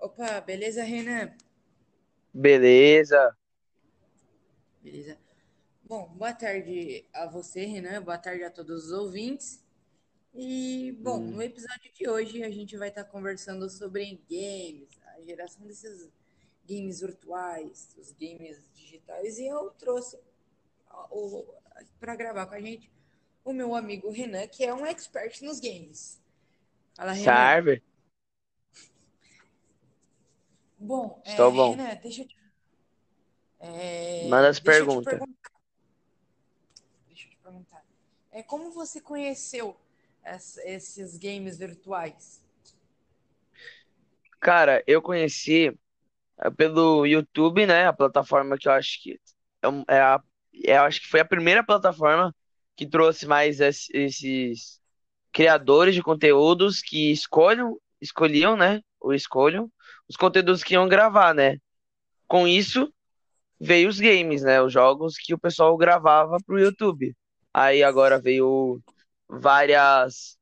Opa, beleza, Renan? Beleza. Beleza. Bom, boa tarde a você, Renan. Boa tarde a todos os ouvintes. E, bom, no Hum, episódio de hoje a gente vai estar conversando sobre games, a geração desses games virtuais, os games digitais. E eu trouxe para gravar com a gente o meu amigo Renan, que é um expert nos games. Fala, Renan. serve? Bom, Estou é, bom. Renan, deixa eu te, é, Manda as perguntas. Deixa eu te perguntar. É, como você conheceu es- esses games virtuais? Cara, eu conheci eh, pelo YouTube, né? A plataforma que eu acho que é, é a, é, eu acho que foi a primeira plataforma que trouxe mais es- esses criadores de conteúdos que escolham, escolhiam, né? Ou escolham os conteúdos que iam gravar, né? Com isso veio os games, né? Os jogos que o pessoal gravava pro YouTube. Aí agora veio várias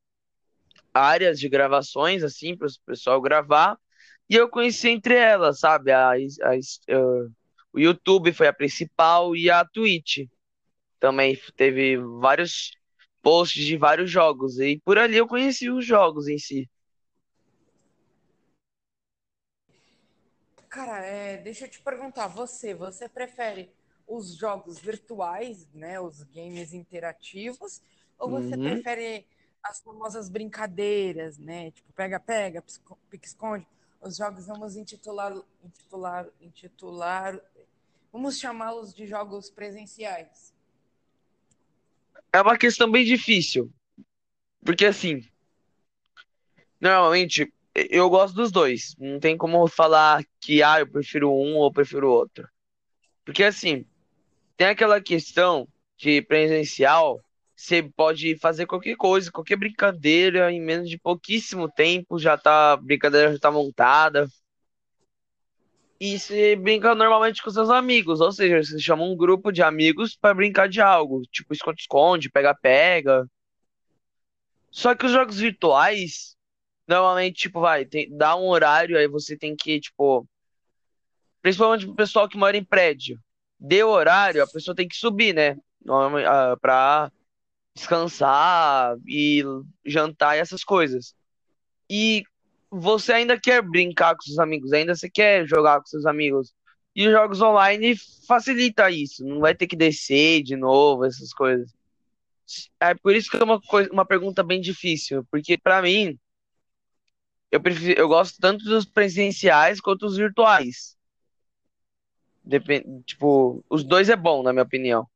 áreas de gravações, assim, para o pessoal gravar. E eu conheci entre elas, sabe? A, a, o YouTube foi a principal e a Twitch também teve vários posts de vários jogos. E por ali eu conheci os jogos em si. Cara, é, deixa eu te perguntar, você, você prefere os jogos virtuais, né, os games interativos, ou você Uhum. prefere as famosas brincadeiras, né, tipo pega-pega, pique-esconde, os jogos vamos intitular, intitular, intitular, vamos chamá-los de jogos presenciais. É uma questão bem difícil, porque assim, normalmente eu gosto dos dois. Não tem como falar que ah, eu prefiro um ou eu prefiro outro. Porque assim, Tem aquela questão de presencial, você pode fazer qualquer coisa, qualquer brincadeira, em menos de pouquíssimo tempo já tá, a brincadeira já tá montada. E você brinca normalmente com seus amigos, ou seja, você chama um grupo de amigos para brincar de algo, tipo esconde-esconde, pega-pega. Só que os jogos virtuais, normalmente, tipo, vai, tem, dá um horário, aí você tem que, tipo, principalmente pro pessoal que mora em prédio. Deu horário, a pessoa tem que subir, né? Pra descansar e jantar e essas coisas. E você ainda quer brincar com seus amigos, ainda você quer jogar com seus amigos. E os jogos online facilita isso, não vai ter que descer de novo, essas coisas. É por isso que é uma coisa, uma pergunta bem difícil, porque pra mim, eu prefiro, eu gosto tanto dos presenciais quanto dos virtuais. Depende, tipo, os dois é bom, na minha opinião.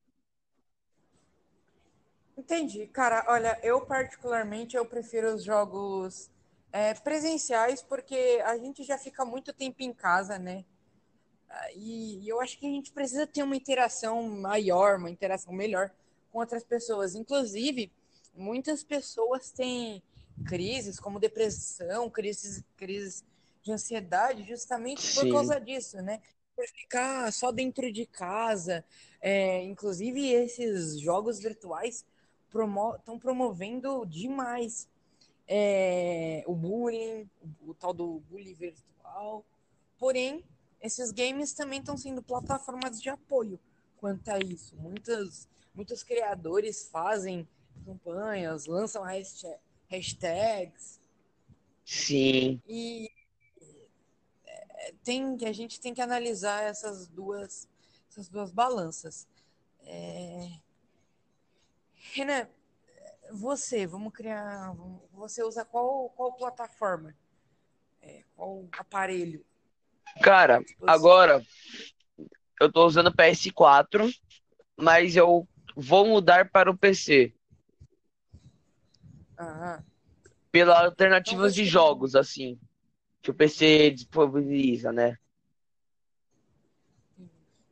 Entendi, cara. Olha, eu particularmente eu prefiro os jogos é, presenciais porque a gente já fica muito tempo em casa, né? E, e eu acho que a gente precisa ter uma interação maior, uma interação melhor com outras pessoas. Inclusive, muitas pessoas têm crises como depressão, crises, crises de ansiedade, justamente por Sim, causa disso, né? Por ficar só dentro de casa. É, inclusive, esses jogos virtuais promo estão promovendo demais é, o bullying, o, o tal do bullying virtual. Porém, esses games também estão sendo plataformas de apoio quanto a isso. Muitos, muitos criadores fazem campanhas, lançam hashtag, hashtags sim. e tem, a gente tem que analisar essas duas, essas duas balanças. É... Renan, você, vamos criar. Você usa qual, qual plataforma? É, qual aparelho? Cara, Dispositivo? agora eu tô usando PS4, mas eu vou mudar para o PC, Aham. pelas Então alternativas de você, jogos, assim, que o PC disponibiliza, né?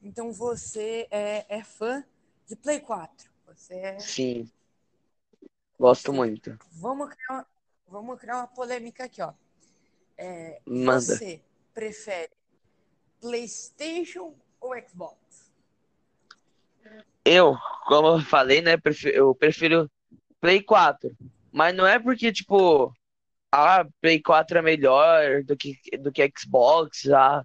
então você é, é fã de Play 4. Você é. Sim, gosto muito. Vamos criar, uma, vamos criar uma polêmica aqui, ó. É, Manda. você prefere PlayStation ou Xbox? Eu, como eu falei, né, eu prefiro Play 4, mas não é porque, tipo, ah, Play 4 é melhor do que, do que Xbox, ah.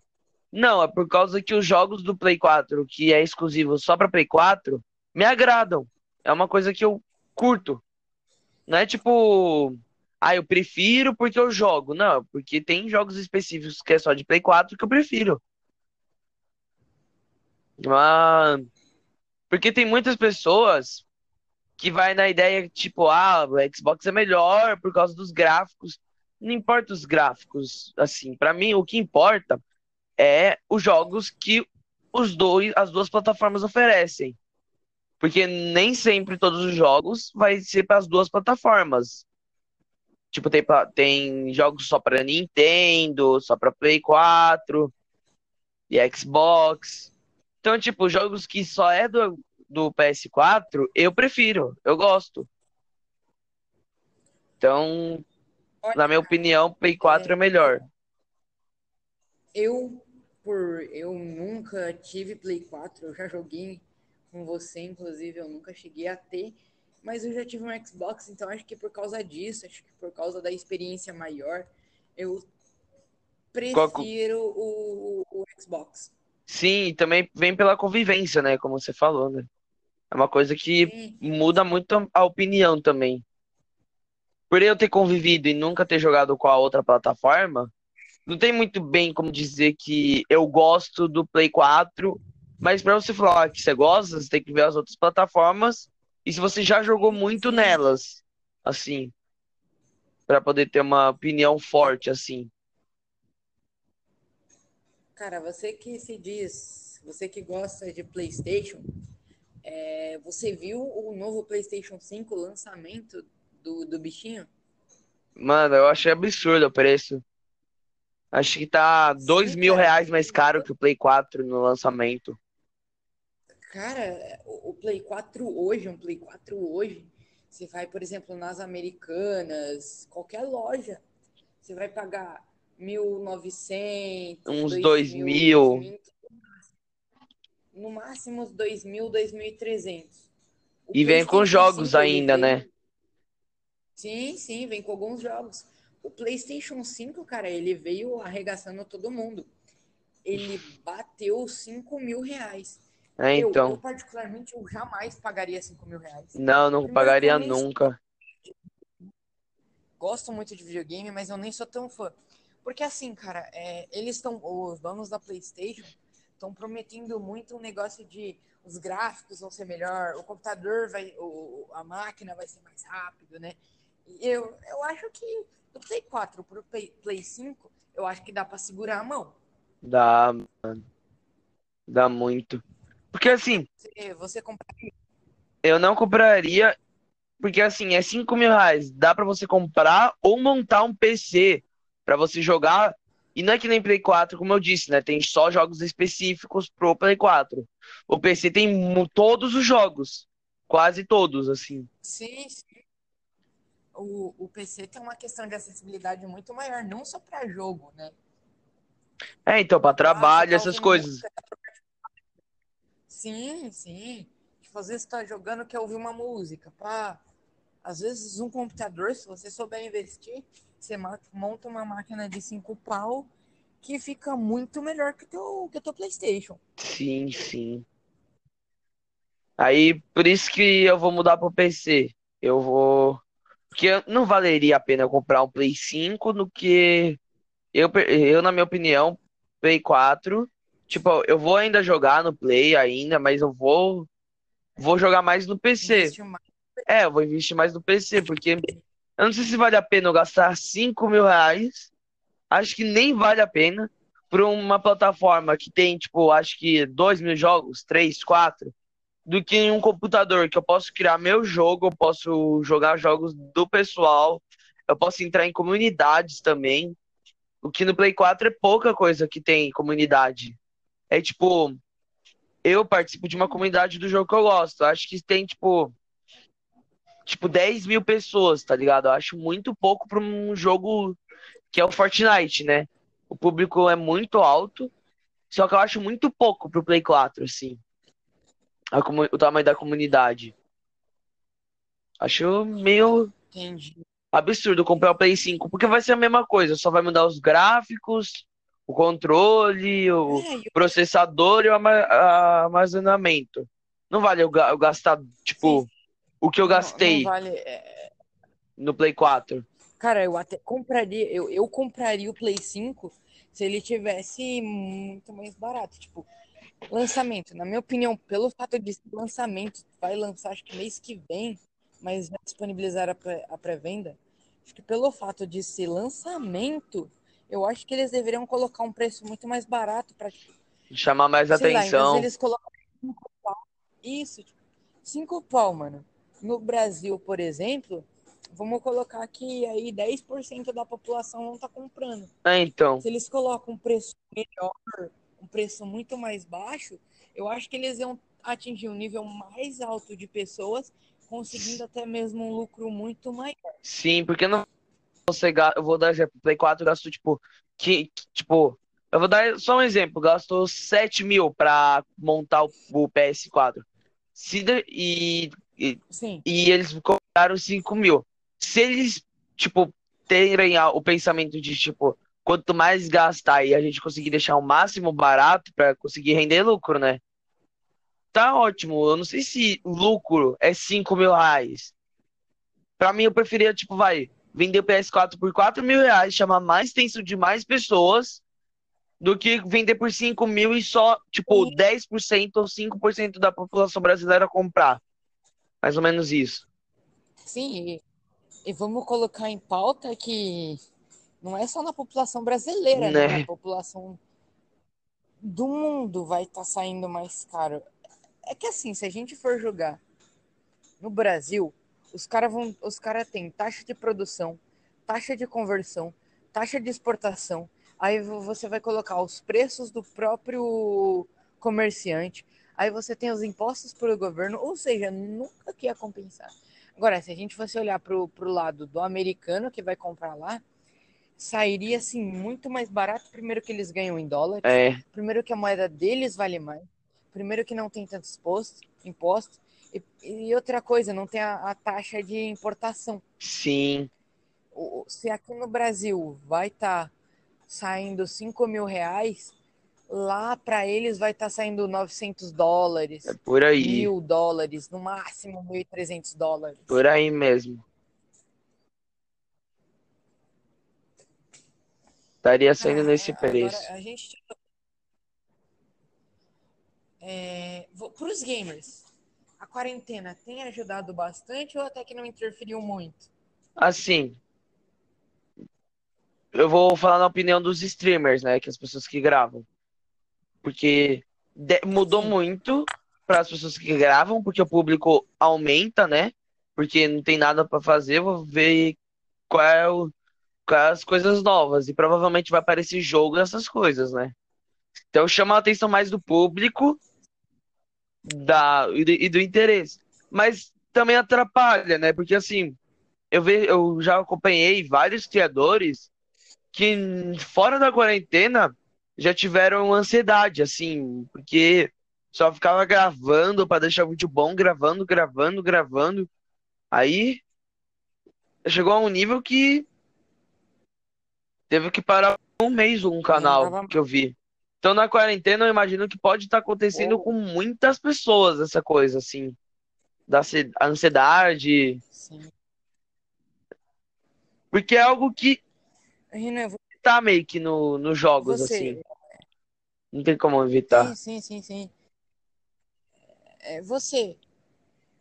Não, é por causa que os jogos do Play 4, que é exclusivo só pra Play 4, me agradam. É uma coisa que eu curto. Não é tipo, ah, eu prefiro porque eu jogo. Não, porque tem jogos específicos que é só de Play 4 que eu prefiro. Ah, porque tem muitas pessoas que vai na ideia tipo, ah, o Xbox é melhor por causa dos gráficos. Não importa os gráficos, assim, para mim o que importa é os jogos que os dois, as duas plataformas oferecem. Porque nem sempre todos os jogos vai ser para as duas plataformas. Tipo, tem, tem jogos só para Nintendo, só para Play 4 e Xbox. Então, tipo, jogos que só é do, do PS4, eu prefiro, eu gosto. Então, Olha, na minha opinião, Play 4 é, é melhor. Eu, por eu nunca tive Play 4, eu já joguei com você, inclusive, eu nunca cheguei a ter, mas eu já tive um Xbox, então acho que por causa disso, acho que por causa da experiência maior, eu prefiro Qual... o, o Xbox. Sim, também vem pela convivência, né? Como você falou, né? É uma coisa que muda muito a opinião também. Por eu ter convivido e nunca ter jogado com a outra plataforma, não tem muito bem como dizer que eu gosto do Play 4, mas para você falar que você gosta, você tem que ver as outras plataformas e se você já jogou muito nelas, assim, para poder ter uma opinião forte assim. Cara, você que se diz, você que gosta de PlayStation, é, você viu o novo PlayStation 5 lançamento do, do bichinho? Mano, eu achei absurdo o preço. Acho que tá dois Sim, mil cara, reais mais caro que o Play 4 no lançamento. Cara, o Play 4 hoje, um Play 4 hoje, você vai, por exemplo, nas Americanas, qualquer loja, você vai pagar 1.900, uns 2.000. No máximo uns 2.000, 2.300. E vem com jogos ainda, né? Sim, sim, vem com alguns jogos. O PlayStation 5, cara, ele veio arregaçando todo mundo. Ele bateu 5 mil reais. É, então. Eu, eu, particularmente, eu jamais pagaria 5 mil reais. Não, não Primeiro, pagaria nunca. Gosto muito de videogame, mas eu nem sou tão fã. Porque assim, cara, é, eles estão, os donos da PlayStation estão prometendo muito um negócio de os gráficos vão ser melhor, o computador vai, o, a máquina vai ser mais rápido, né? Eu, eu acho que do Play 4 pro Play, Play 5, eu acho que dá para segurar a mão. Dá, mano. Dá muito. Porque assim. Você, você compraria? Eu não compraria, porque assim, é 5 mil reais. Dá para você comprar ou montar um PC para você jogar. E não é que nem Play 4, como eu disse, né? Tem só jogos específicos pro Play 4. O PC tem todos os jogos. Quase todos, assim. Sim, sim. O, o PC tem uma questão de acessibilidade muito maior, não só para jogo, né? É, então, para trabalho, ah, essas coisas. Música. Sim, sim. Tipo, às vezes você tá jogando, quer ouvir uma música, pá. Às vezes um computador, se você souber investir, você monta uma máquina de cinco pau que fica muito melhor que o teu, que o teu PlayStation. Sim, sim. Aí, por isso que eu vou mudar pro PC. Eu vou. Porque não valeria a pena comprar um Play 5 do que. Eu, eu, na minha opinião, Play 4. Tipo, eu vou ainda jogar no Play ainda, mas eu vou. Vou jogar mais no PC. É, eu vou investir mais no PC, porque eu não sei se vale a pena eu gastar 5 mil reais. Acho que nem vale a pena por uma plataforma que tem, tipo, acho que 2 mil jogos, 3, 4, do que em um computador que eu posso criar meu jogo, eu posso jogar jogos do pessoal, eu posso entrar em comunidades também. O que no Play 4 é pouca coisa que tem comunidade. É tipo, eu participo de uma comunidade do jogo que eu gosto. Acho que tem, tipo, tipo, 10 mil pessoas, tá ligado? Eu acho muito pouco para um jogo que é o Fortnite, né? O público é muito alto, só que eu acho muito pouco pro Play 4, assim. o tamanho da comunidade. Acho meio. Entendi. absurdo comprar o Play 5, porque vai ser a mesma coisa, só vai mudar os gráficos, o controle, o É, e processador e o arma- armazenamento. Não vale eu ga- eu gastar, tipo, o que eu não, não gastei vale. é, no Play 4. Cara, eu até compraria, eu, eu compraria o Play 5 se ele tivesse muito mais barato. Tipo, lançamento, na minha opinião, pelo fato de lançamento, vai lançar acho que mês que vem, mas vai disponibilizar a pré- a pré-venda. Acho que pelo fato de ser lançamento, eu acho que eles deveriam colocar um preço muito mais barato para, Chamar mais sei lá, atenção. eles pau, isso, tipo, cinco pau, mano. No Brasil, por exemplo, vamos colocar que aí 10% da população não tá comprando. É, então. Se eles colocam um preço melhor, um preço muito mais baixo, eu acho que eles iam atingir um nível mais alto de pessoas, conseguindo até mesmo um lucro muito maior. Sim, porque não você eu vou dar exemplo, Play 4 gastou tipo que tipo, eu vou dar só um exemplo, gastou 7 mil pra montar o, o PS4. Se e, e, Sim, e eles cobraram 5 mil. Se eles, tipo, terem o pensamento de, tipo, quanto mais gastar e a gente conseguir deixar o máximo barato pra conseguir render lucro, né? Tá ótimo. Eu não sei se lucro é 5 mil reais. Pra mim, eu preferia, tipo, vai, vender o PS4 por 4 mil reais, chamar mais atenção de mais pessoas, do que vender por 5 mil e só, tipo, Sim. 10% ou 5% da população brasileira comprar. Mais ou menos isso. sim. E, e vamos colocar em pauta que não é só na população brasileira, né? Né? Na população do mundo vai estar saindo mais caro. É que assim, se a gente for jogar no Brasil, os caras vão, os cara têm taxa de produção, taxa de conversão, taxa de exportação. Aí vo- você vai colocar os preços do próprio comerciante. Aí você tem os impostos pelo governo, ou seja, nunca que ia compensar. Agora, se a gente fosse olhar pro, pro lado do americano que vai comprar lá, sairia assim muito mais barato. Primeiro que eles ganham em dólares, É, primeiro que a moeda deles vale mais, primeiro que não tem tantos impostos, impostos e, e outra coisa, não tem a, a taxa de importação. sim. O- o- se aqui no Brasil vai estar saindo 5 mil reais, lá para eles vai estar saindo 900 É dólares, por aí. mil dólares, no máximo 1.300 dólares. Por aí mesmo. Estaria saindo Cara, nesse preço. a gente. É, para os gamers, a quarentena tem ajudado bastante ou até que não interferiu muito? Assim, eu vou falar na opinião dos streamers, né? Que as pessoas que gravam. Porque mudou Sim. muito para as pessoas que gravam, porque o público aumenta, né? Porque não tem nada para fazer, vou ver qual é o, quais as coisas novas. E provavelmente vai aparecer jogo essas coisas, né? Então chama a atenção mais do público da, e do, e do interesse. Mas também atrapalha, né? Porque assim, eu, ve, eu já acompanhei vários criadores que fora da quarentena já tiveram ansiedade, assim, porque só ficava gravando para deixar o vídeo bom, gravando, gravando, gravando. Aí chegou a um nível que teve que parar um mês um canal tava que eu vi. Então na quarentena eu imagino que pode estar acontecendo ou com muitas pessoas essa coisa, assim, da ansi- ansiedade, sim. porque é algo que Renan, vo- tá meio que no, nos jogos, assim. você. Não tem como evitar. Sim, sim, sim, sim. É, você.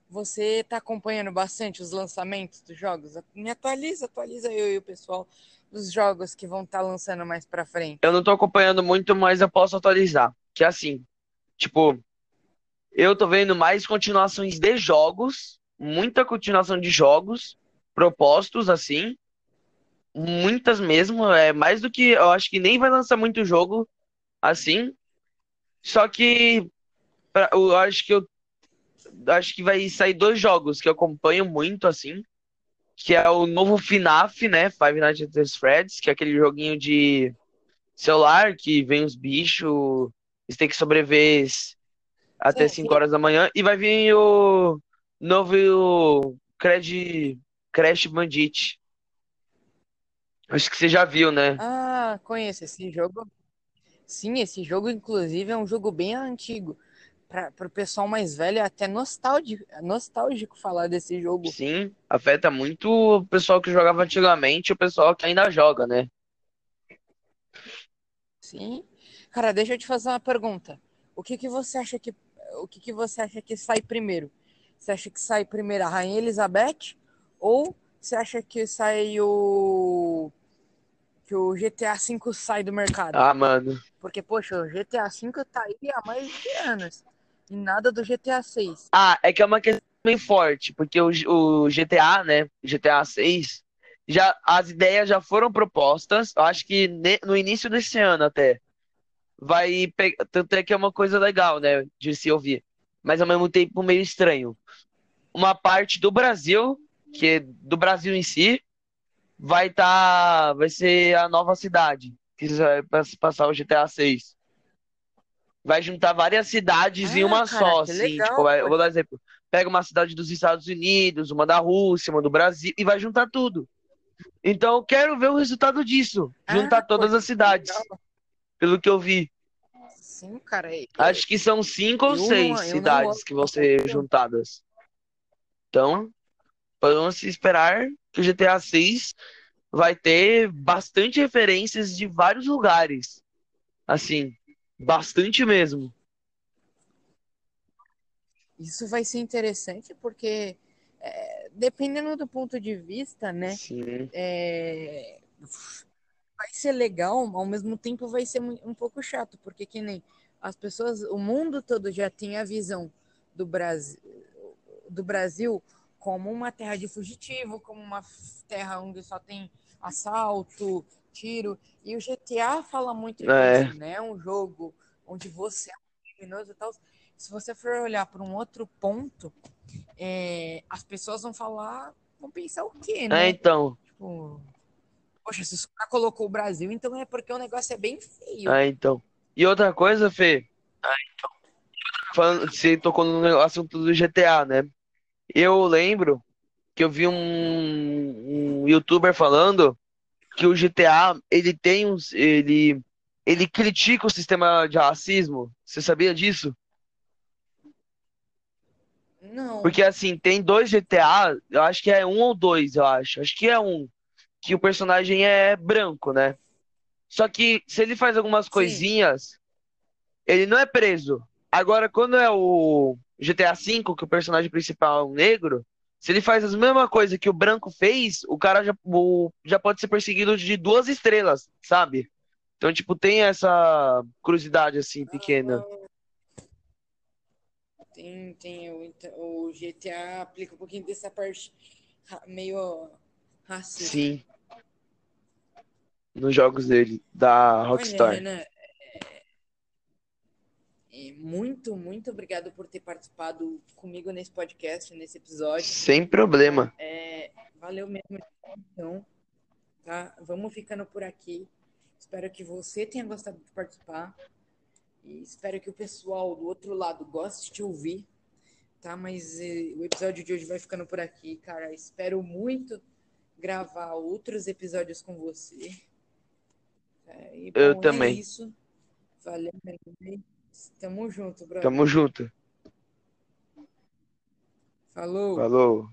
Você tá acompanhando bastante os lançamentos dos jogos? Me atualiza, atualiza eu e o pessoal dos jogos que vão estar lançando mais pra frente. Eu não tô acompanhando muito, mas eu posso atualizar. Que é assim, tipo, eu tô vendo mais continuações de jogos, muita continuação de jogos propostos, assim, muitas mesmo, é mais do que eu acho que nem vai lançar muito jogo assim. Só que pra- eu acho que eu acho que vai sair dois jogos que eu acompanho muito assim, que é o novo FNAF, né? Five Nights at Freddy's, que é aquele joguinho de celular que vem os bichos, eles têm que sobreviver até Sim, 5 sim. horas da manhã e vai vir o novo Crash Crash Bandit. Acho que você já viu, né? Ah, conheço esse jogo. Sim, esse jogo, inclusive, é um jogo bem antigo. Para o pessoal mais velho, é até nostálgico, é nostálgico falar desse jogo. Sim, afeta muito o pessoal que jogava antigamente e o pessoal que ainda joga, né? Sim. Cara, deixa eu te fazer uma pergunta. O que que você acha que o que que você acha que sai primeiro? Você acha que sai primeiro a Rainha Elizabeth ou você acha que sai o que o GTA V sai do mercado? Ah, mano. Porque, poxa, o GTA V tá aí há mais de anos. E nada do GTA 6. Ah, é que é uma questão bem forte, porque o, o GTA, né? GTA 6, já, as ideias já foram propostas. Eu acho que ne- no início desse ano até. Vai pegar. Tanto é que é uma coisa legal, né? De se ouvir. Mas ao mesmo tempo meio estranho. Uma parte do Brasil, que é do Brasil em si, vai tá. Vai ser a nova cidade. Que vai pass- passar o GTA 6. Vai juntar várias cidades em Ah, uma cara, só, assim. legal. Tipo, vai- eu vou dar um exemplo. Pega uma cidade dos Estados Unidos, uma da Rússia, uma do Brasil, e vai juntar tudo. Então, eu quero ver o resultado disso. Juntar Ah, todas as cidades, legal. pelo que eu vi. Sim, cara. eu- Acho que são cinco ou eu seis não cidades que vão ser juntadas. Então, podemos esperar que o GTA 6 vai ter bastante referências de vários lugares. Assim, bastante mesmo. Isso vai ser interessante porque, é, dependendo do ponto de vista, né, é, vai ser legal, ao mesmo tempo vai ser um pouco chato, porque que nem as pessoas, o mundo todo já tem a visão do Brasil, do Brasil como uma terra de fugitivo, como uma terra onde só tem assalto, tiro, e o GTA fala muito É. disso, né? É um jogo onde você é um criminoso e tal. Se você for olhar para um outro ponto, é, as pessoas vão falar, vão pensar o quê, É, né? então. Tipo, poxa, se o cara colocou o Brasil, então é porque o negócio é bem feio. É, então. E outra coisa, Fê, falando, você tocou no assunto do GTA, né? Eu lembro que eu vi um, um youtuber falando que o GTA, ele tem uns, ele, ele critica o sistema de racismo. Você sabia disso? Não. Porque assim, tem dois GTA, eu acho que é um ou dois, eu acho. Acho que é um, que o personagem é branco, né? Só que se ele faz algumas Sim. coisinhas, ele não é preso. Agora, quando é o GTA V, que o personagem principal é um negro, se ele faz as mesmas coisas que o branco fez, o cara já, o- já pode ser perseguido de duas estrelas, sabe? Então, tipo, tem essa curiosidade assim pequena. Tem, tem o, o GTA aplica um pouquinho dessa parte meio racista. Sim. Nos jogos dele, da Olha, Rockstar. Renan, é, é, muito, muito obrigado por ter participado comigo nesse podcast, nesse episódio. Sem problema. É, valeu mesmo, então, tá? Vamos ficando por aqui. Espero que você tenha gostado de participar. E espero que o pessoal do outro lado goste de ouvir, tá? Mas eh, o episódio de hoje vai ficando por aqui, cara. Espero muito gravar outros episódios com você. É, e, Eu bom, também. É isso. Valeu, Renan. Tamo junto, brother. Tamo junto. Falou. Falou.